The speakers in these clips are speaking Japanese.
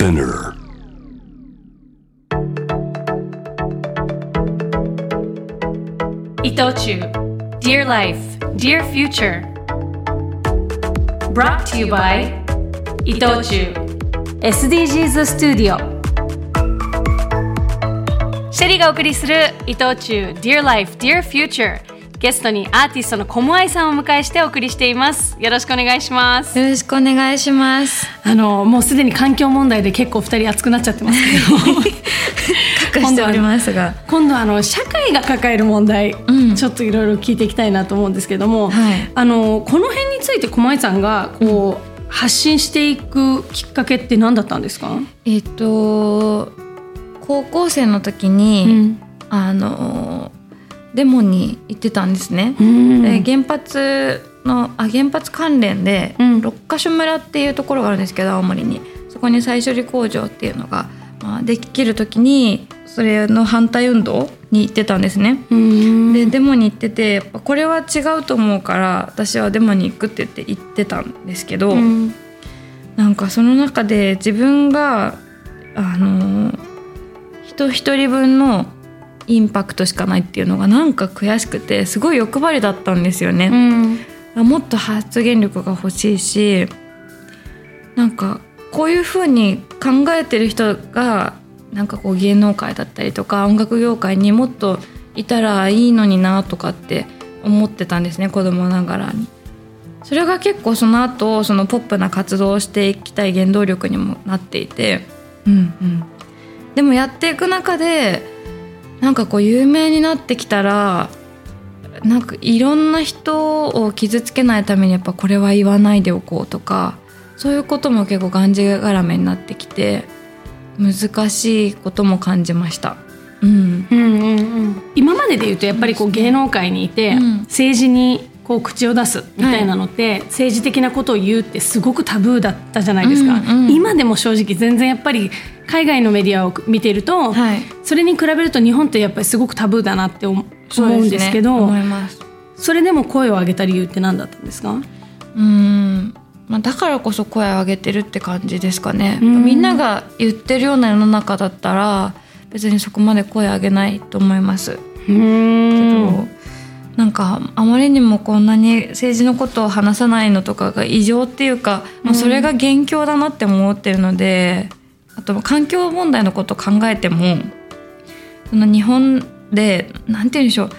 Spinner. 伊藤忠 Dear Life, Dear Future Brought to you by 伊藤忠 SDGs スタジオシェリーがお送りする伊藤忠 Dear Life, Dear Future ゲストにアーティストのコモアイさんをお迎えしてお送りしています。よろしくお願いします。よろしくお願いします。あのもうすでに環境問題で結構二人熱くなっちゃってますけど。隠しておりますが。今度はあの社会が抱える問題、うん。ちょっといろいろ聞いていきたいなと思うんですけども、はい。あのこの辺について駒井さんがこう、発信していくきっかけって何だったんですか、えっ、と高校生の時に、あのデモに行ってたんですね。うん。で原発のあ原発関連で、うん。六ヶ所村っていうところがあるんですけど青森に。そこに再処理工場っていうのが、まあ、できる時にそれの反対運動に行ってたんですね。うん。でデモに行っててやっぱこれは違うと思うから私はデモに行くって言って行ってたんですけど、うん。なんかその中で自分があの人一人分のインパクトしかないっていうのがなんか悔しくてすごい欲張りだったんですようね。んもっと発言力が欲しいしなんかこういうふうに考えてる人がなんかこう芸能界だったりとか音楽業界にもっといたらいいのになとかって思ってたんですね子供ながらに。それが結構その後そのポップな活動をしていきたい原動力にもなっていて、うんうん、でもやっていく中でなんかこう有名になってきたらなんかいろんな人を傷つけないためにやっぱこれは言わないでおこうとかそういうことも結構がんじがらめになってきて難しいことも感じました。うん、うんうんうん。今までで言うとやっぱりこう芸能界にいて、うん。政治にこう口を出すみたいなのって、政治的なことを言うってすごくタブーだったじゃないですか、うんうん。今でも正直全然やっぱり海外のメディアを見てると、はい、それに比べると日本ってやっぱりすごくタブーだなって思思うんですけど思います。それでも声を上げた理由って何だったんですか？うん。まあ、だからこそ声を上げてるって感じですかね、うん。みんなが言ってるような世の中だったら別にそこまで声上げないと思います。うけんど、なんかあまりにもこんなに政治のことを話さないのとかが異常っていうか、もうそれが元凶だなって思ってるのであと環境問題のことを考えてもその日本でなんて言うんでしょう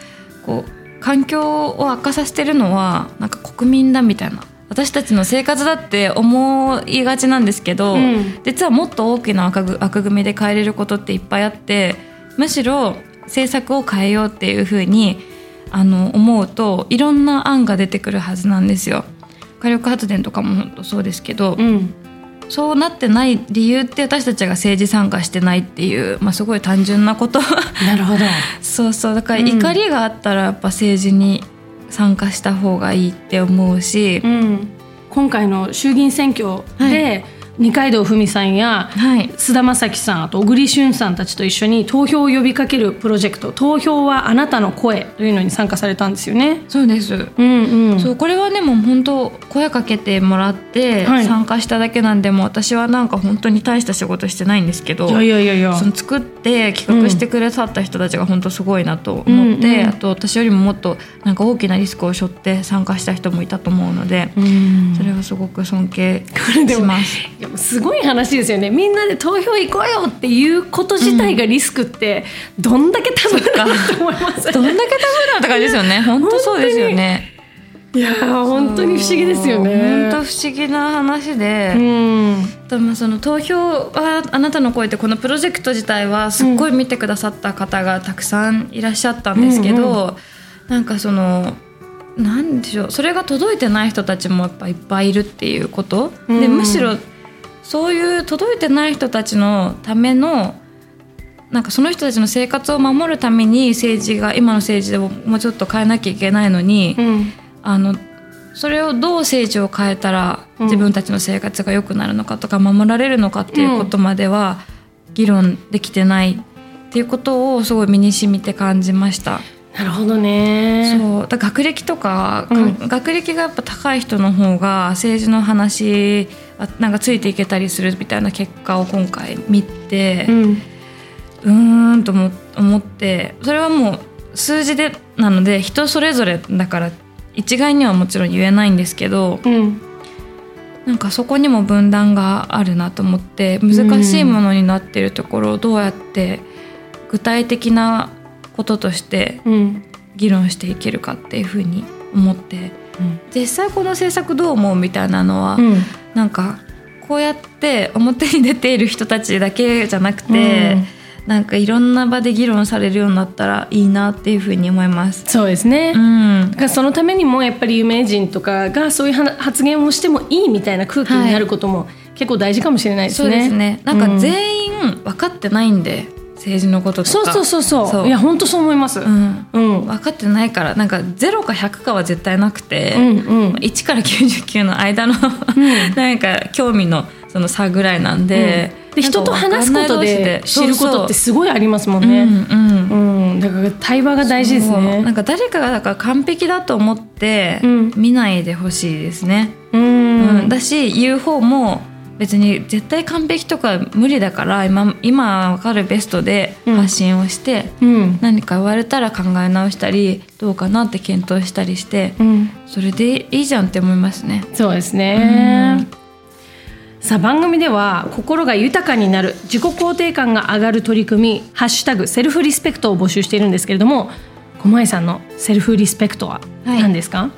こう環境を悪化させてるのはなんか国民だみたいな。私たちの生活だって思いがちなんですけど、うん。実はもっと大きな枠組みで変えれることっていっぱいあってむしろ政策を変えようっていうふうにあの思うといろんな案が出てくるはずなんですよ。火力発電とかも本当そうですけど、うんそうなってない理由って私たちが政治参加してないっていう、まあ、すごい単純なこと。なるほど。そうそう。だからうん。怒りがあったらやっぱ政治に参加した方がいいって思うし、うん、今回の衆議院選挙はで、二階堂ふみさんやはい。菅田将暉さんあと小栗旬さんたちと一緒に投票を呼びかけるプロジェクト「投票はあなたの声」というのに参加されたんですよね。そうです。うんうん、そうこれはでも本当声かけてもらってはい。参加しただけなんで、もう私はなんか本当に大した仕事してないんですけどいやいやいやその作って企画してくれさった人たちが本当すごいなと思って、うんうん。あと私よりももっとなんか大きなリスクを背負って参加した人もいたと思うので、うん。それはすごく尊敬します。すごい話ですよね。みんなで投票行こうよっていうこと自体がリスクってどんだけタブーかなと思いますどんだけタブーなって感じですよね。本当そうですよね。いやー本当に不思議ですよね。本当不思議な話で。うん。でもその投票はあなたの声ってこのプロジェクト自体はすっごい見てくださった方がたくさんいらっしゃったんですけど、うんなんかそのなんでしょう。それが届いてない人たちもやっぱいっぱいいるっていうこと、うん。でむしろそういう届いてない人たちのためのなんかその人たちの生活を守るために政治が今の政治でももうちょっと変えなきゃいけないのに、うん。あのそれをどう政治を変えたらうん自分たちの生活が良くなるのかとか守られるのかっていうことまでは議論できてないっていうことをすごい身に染みて感じました。なるほどね。そう。だ学歴とか、うん。か学歴がやっぱ高い人の方が政治の話あなんかついていけたりするみたいな結果を今回見て、うん。うーんと思思ってそれはもう数字でなので人それぞれだから一概にはもちろん言えないんですけどうん。なんかそこにも分断があるなと思って難しいものになってるところをどうやって具体的なこととしてうん。議論していけるかっていうふうに思って実際この政策どう思うみたいなのは、うんなんかこうやって表に出ている人たちだけじゃなくて、なんかいろんな場で議論されるようになったらいいなっていうふうに思います。そうですね、うんだからそのためにもやっぱり有名人とかがそういうは発言をしてもいいみたいな空気になることも結構大事かもしれないですね。そうですね。なんかうん全員分かってないんで、政治のこととか。そうそうそうそう。そう。いや本当そう思います。ううん。ん。うん。分かってないからなんか0か100かは絶対なくて、うん1から99の間の、なんか興味のその差ぐらいなんで、で人と話すことで知ることってすごいありますもんね。うんうん。うん、だから対話が大事ですそう。なね。んか誰かがだから完璧だと思ってうん。見ないでほしいですね、ううんん、だし言う方も別に絶対完璧とか無理だから今今分かるベストで発信をして、うん、何か言われたら考え直したりどうかなって検討したりしてうん、それでいいじゃんって思いますね。そうですね。さあ番組では心が豊かになる自己肯定感が上がる取り組み「ハッシュタグセルフリスペクト」を募集しているんですけれども小前さんのセルフリスペクトははい。何ですか、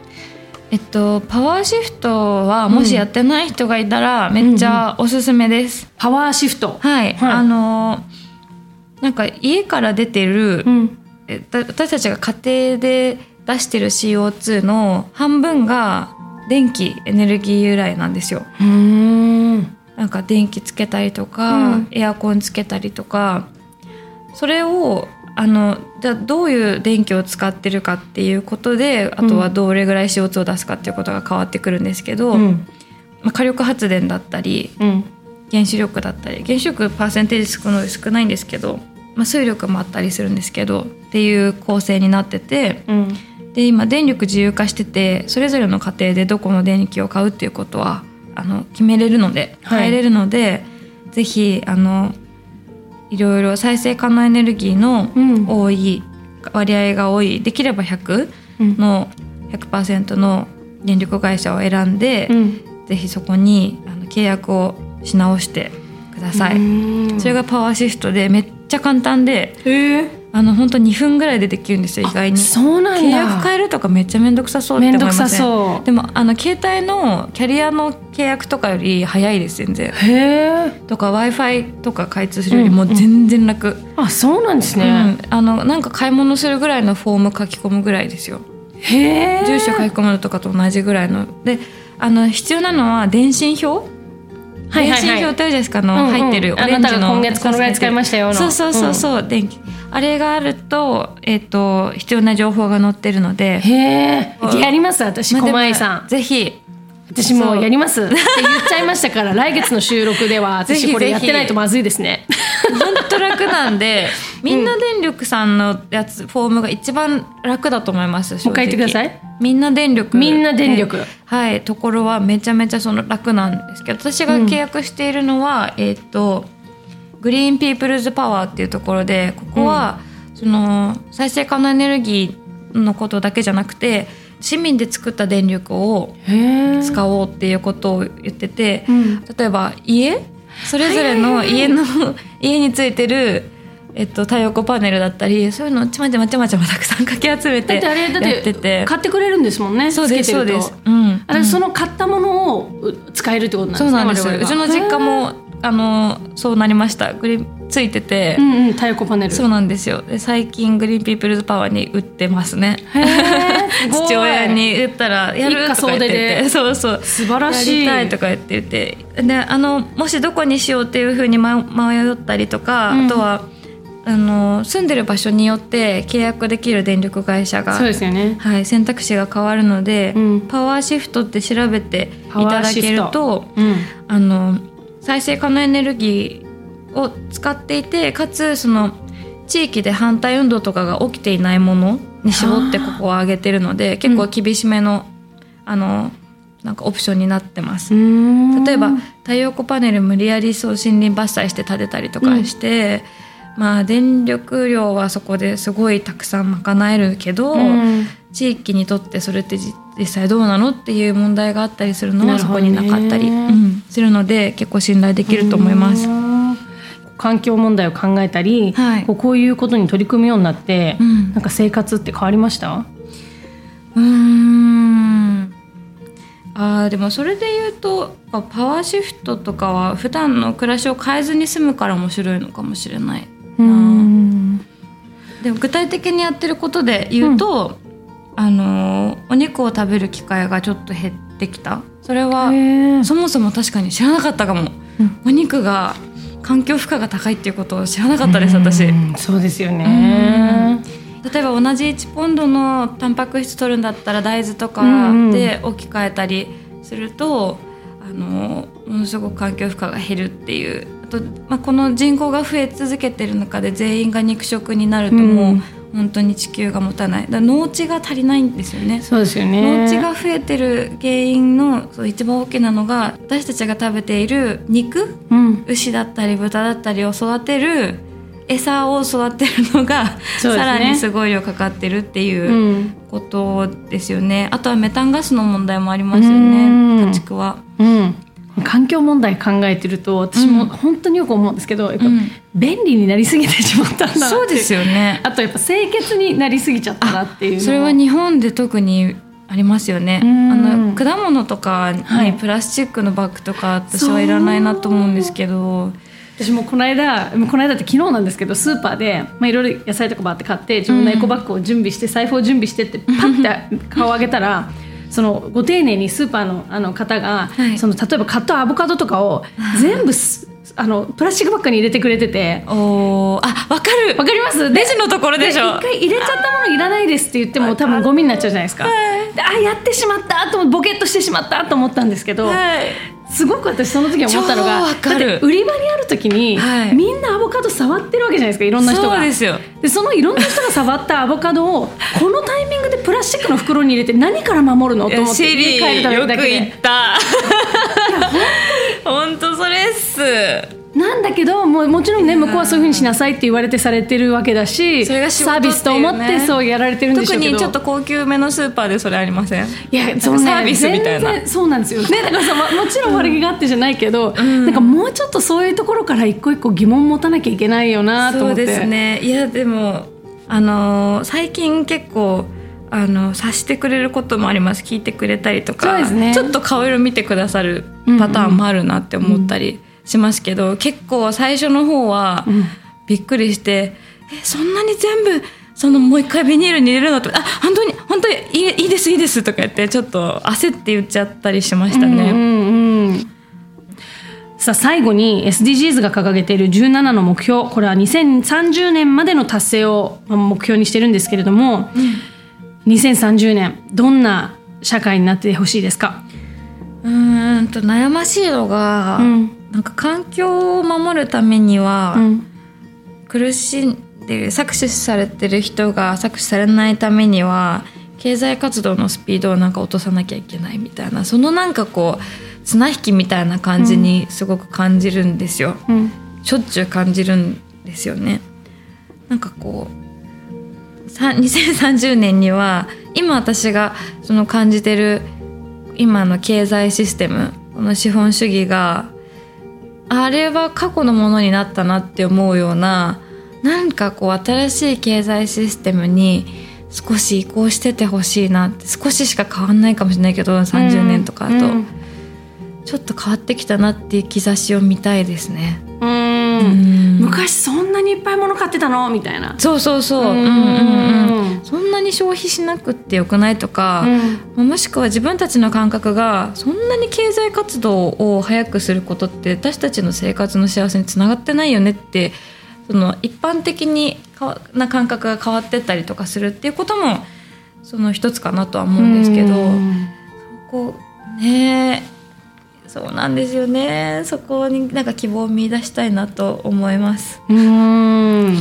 えっと、パワーシフトはもしやってない人がいたらめっちゃおすすめです。パワーシフト。はい、はい。あのなんか家から出てる、うん。私たちが家庭で出してる CO2 の半分が電気エネルギー由来なんですよ。うーん。なんか電気つけたりとか、うん。エアコンつけたりとかそれをあのじゃあどういう電気を使ってるかっていうことであとはどれぐらい CO2 を出すかっていうことが変わってくるんですけど、うん。まあ、火力発電だったりうん。原子力だったり原子力パーセンテージ少ない少ないんですけど、まあ、水力もあったりするんですけどっていう構成になっててうん。で今電力自由化しててそれぞれの家庭でどこの電気を買うっていうことはあの決めれるのではい。変えれるので、ぜひあのいろいろ再生可能エネルギーのうん。多い割合が多いできれば100うん。の100%の電力会社を選んで、うん。ぜひそこにあの契約をし直してください。うん。それがパワーシフトでめっちゃ簡単でへえあの本当2分ぐらいでできるんですよ意外に。そうなんだ。契約変えるとかめっちゃ面倒くさそうって思いません？面倒くさそう。でもあの携帯のキャリアの契約とかより早いです全然。へえ。とか w i f i とか開通するよりも全然楽、あそうなんですうん。ね、あのなんか買い物するぐらいのフォーム書き込むぐらいですよ。へえ。住所書き込むのとかと同じぐらいの。であの必要なのは電信表電信表ってあるじゃないですかあの、うんうん。入ってるオレンジのあなたが今月このぐらい使いましたよの。そうそうそうそう、電気。あれがあると,、えっと必要な情報が載ってるので。へえ。やります私まあでも狛江さん。ぜひ。私もうやりますって言っちゃいましたから 来月の収録ではぜひ。私これやってないとまずいですね本当楽なんでみんな電力さんのやつ、フォームが一番楽だと思いますもう一回言ってください。みんな電力。みんな電力。ねはいところはめちゃめちゃその楽なんですけど私が契約しているのは、えっ、とグリーンピープルズパワーっていうところでここは、その再生可能エネルギーのことだけじゃなくて市民で作った電力を使おうっていうことを言ってて、うん。例えば家それぞれの家の 家についてる、えっと、太陽光パネルだったりそういうのをちまちまちまちまたくさんかき集めてやっっててて。買ってくれるんですもんねそうですそうです、うん、あれ、うん。その買ったものをう使えるってことなんですねそうなんです。うちの実家もあのそうなりました。グリついてて、うんうん太陽光パネル。そうなんですよ。で最近グリーンピープルズパワーに売ってますね。父親に売ったら「やる?」か言そうそう。素晴らしい。やりたいとか言って。言ってであのもしどこにしようっていうふうに迷迷ったりとか、うん。あとはあの住んでる場所によって契約できる電力会社がそうですよね。はい、選択肢が変わるので、うん。パワーシフトって調べていただけるとうん。あの再生可能エネルギーを使っていてかつその地域で反対運動とかが起きていないものに絞ってここを上げてるので結構厳しめの,、あのなんかオプションになってます。例例えば太陽光パネル無理やりそう森林伐採して建てたりとかして、まあ電力量はそこですごいたくさん賄えるけど、地域にとってそれってじ実際どうなのっていう問題があったりするのはそこになかったり、うんするので結構信頼できると思います。環境問題を考えたり、はい。こうこういうことに取り組むようになって、うん。なんか生活って変わりました？うーん。あーでもそれで言うとまあパワーシフトとかは普段の暮らしを変えずに済むから面白いのかもしれないな。でも具体的にやってることで言うと、あのーお肉を食べる機会がちょっと減ってきた。それはそもそも確かに知らなかったかも、うん。お肉が環境負荷が高いっていうことを知らなかったです私。うんそうですよね。例えば同じ1ポンドのタンパク質取るんだったら大豆とかで置き換えたりすると、あのものすごく環境負荷が減るっていう。あと、まあ、この人口が増え続けてる中で全員が肉食になるともう、うん本当に地球が持たない。だ農地が足りないんですよね。そうですよね。農地が増えてる原因のそう一番大きなのが私たちが食べている肉？うん、牛だったり豚だったりを育てる餌を育てるのが、ね。さらにすごい量かかってるってういうん。ことですよね、あとはメタンガスの問題もありますようん。ね家畜は。うん、環境問題考えてると私もうん。本当によく思うんですけど、うん便利になりすぎてしまったんだそうですよね。あとやっぱ清潔になりすぎちゃったなっていうのそれは日本で特にありますよね。あうん。の果物とかはい。にプラスチックのバッグとか私はいらないなと思うんですけど、私もこの間この間って昨日なんですけどスーパーで、まあ、いろいろ野菜とかバーって買って自分のエコバッグを準備して、財布を準備してってパッて顔を上げたら。そのご丁寧にスーパーのあの方が、はい。その例えば買ったアボカドとかを全部すあのプラスチックバッグに入れてくれてて。おー。あわかる。わかります？レジのところでしょ。一回入れちゃったものいらないですって言っても多分ゴミになっちゃうじゃないですか。であやってしまったと思ボケっとしてしまったと思ったんですけど、はい。すごく私その時思ったのがだって売り場にある時に、はい。みんなアボカド触ってるわけじゃないですかいろんな人が。そうですよ。でそのいろんな人が触ったアボカドを このタイミングでプラスチックの袋に入れて何から守るの？と思って帰るためよくだけで。言った。本当 それっす。なんだけどもうもちろんね向こうはそういうふうにしなさいって言われてされてるわけだしそれが仕事サービスと思っってそうやられてるんでしょ特うけど。にちょっと高級めのスーパーでそれありません？いやそうねサービスみたいな。そうなんですよ。ねだからさも もちろん悪気があってじゃないけど、なんかもうちょっとそういうところから一個一個疑問持たなきゃいけないよなと思って。そうですね。いやでもあのー最近結構あの察してくれることもあります。聞いてくれたりとかね。ちょっと顔色見てくださるパターンもあるなって思ったりしますけど、結構最初の方はん。びっくりして「えそんなに全部そのもう一回ビニールに入れるの?」とか「あ本当に本当にいいいいですいいです」とか言ってちょっと焦って言っちゃったりしましたね。うんうんうん。さあ最後に SDGs が掲げている17の目標これは2030年までの達成をまあ目標にしてるんですけれども、2030年どんな社会になってほしいですか、うーんと悩ましいのが、うん。なんか環境を守るためには、うん。苦しんでる搾取されてる人が搾取されないためには経済活動のスピードをなんか落とさなきゃいけないみたいなそのなんかこう綱引きみたいな感じにすごく感じるんですよ、うん。しょっちゅう感じるんですよね。なんかこうさ2030年には今私がその感じてる今の経済システムこの資本主義があれは過去のものになったなって思うようななんかこう新しい経済システムに少し移行しててほしいなって少ししか変わんないかもしれないけど30年とかだと、うんちょっと変わってきたなっていう兆しを見たいですね。うん。うん。昔そんなにいっぱい物買ってたの？みたいな。そうそうそう、うん。うんうんうん、そんなに消費しなくってよくないとか、もしくは自分たちの感覚がそんなに経済活動を早くすることって私たちの生活の幸せにつながってないよねってその一般的にかわな感覚が変わってったりとかするっていうこともその一つかなとは思うんですけど、うん。こうねそうなんですよね。そこになんか希望を見出したいなと思います。うーん。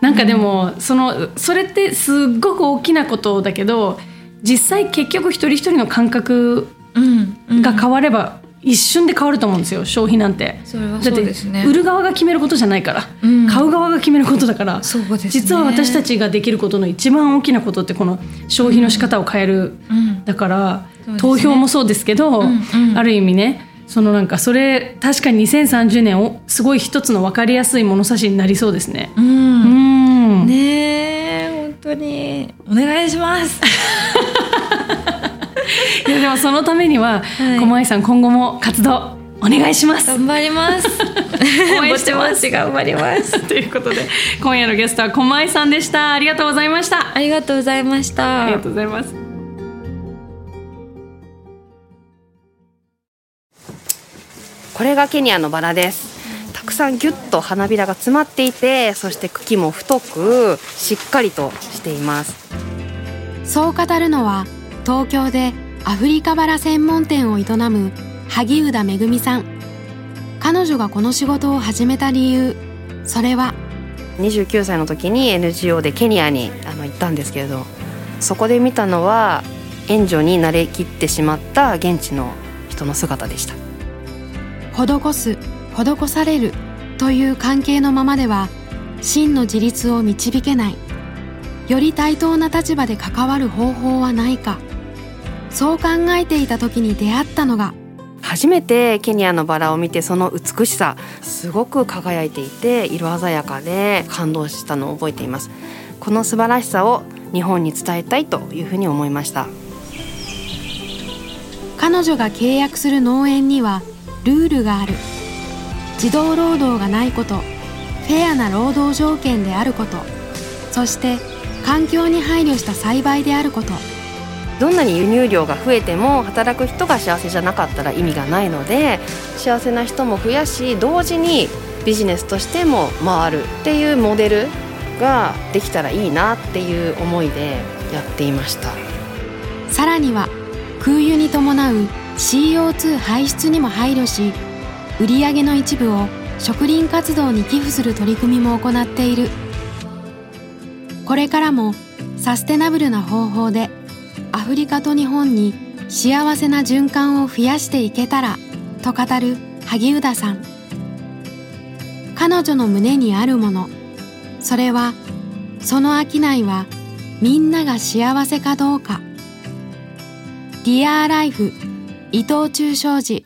なんかでも、そのそれってすっごく大きなことだけど実際結局一人一人の感覚うんうん。が変われば一瞬で変わると思うんですよ消費なんて。それはそうですね。だって売る側が決めることじゃないから、うん。買う側が決めることだからそうですね。実は私たちができることの一番大きなことってこの消費の仕方を変える、うん。だから、ね。投票もそうですけど、うんうん。ある意味ねそのなんかそれ確かに2030年をすごい一つの分かりやすい物差しになりそうですね。ううんんねえ本当にお願いします いやでもそのためには、はい駒井さん今後も活動お願いします。頑張ります 応援してます頑張ります ということで今夜のゲストは駒井さんでした。ありがとうございました。ありがとうございましたありがとうございます。これがケニアのバラです。たくさんギュッと花びらが詰まっていてそして茎も太くしっかりとしています。そう語るのは東京でアフリカバラ専門店を営む萩生田めぐみさん。彼女がこの仕事を始めた理由それは29歳の時に NGO でケニアにあの行ったんですけれどそこで見たのは援助に慣れきってしまった現地の人の姿でした施す施されるという関係のままでは真の自立を導けない。より対等な立場で関わる方法はないか。そう考えていた時に出会ったのが初めてケニアのバラを見てその美しさすごく輝いていて色鮮やかで感動したのを覚えています。この素晴らしさを日本に伝えたいというふうに思いました。彼女が契約する農園にはルールがある。児童労働がないこと。フェアな労働条件であること。そして環境に配慮した栽培であること。どんなに輸入量が増えても働く人が幸せじゃなかったら意味がないので幸せな人も増やし同時にビジネスとしても回るっていうモデルができたらいいなっていう思いでやっていました。さらには空輸に伴う CO2 排出にも配慮し売上の一部を植林活動に寄付する取り組みも行っている。これからもサステナブルな方法でアフリカと日本に幸せな循環を増やしていけたらと語る萩生田さん。彼女の胸にあるものそれはその商いはみんなが幸せかどうか。ディアーライフ伊藤忠商事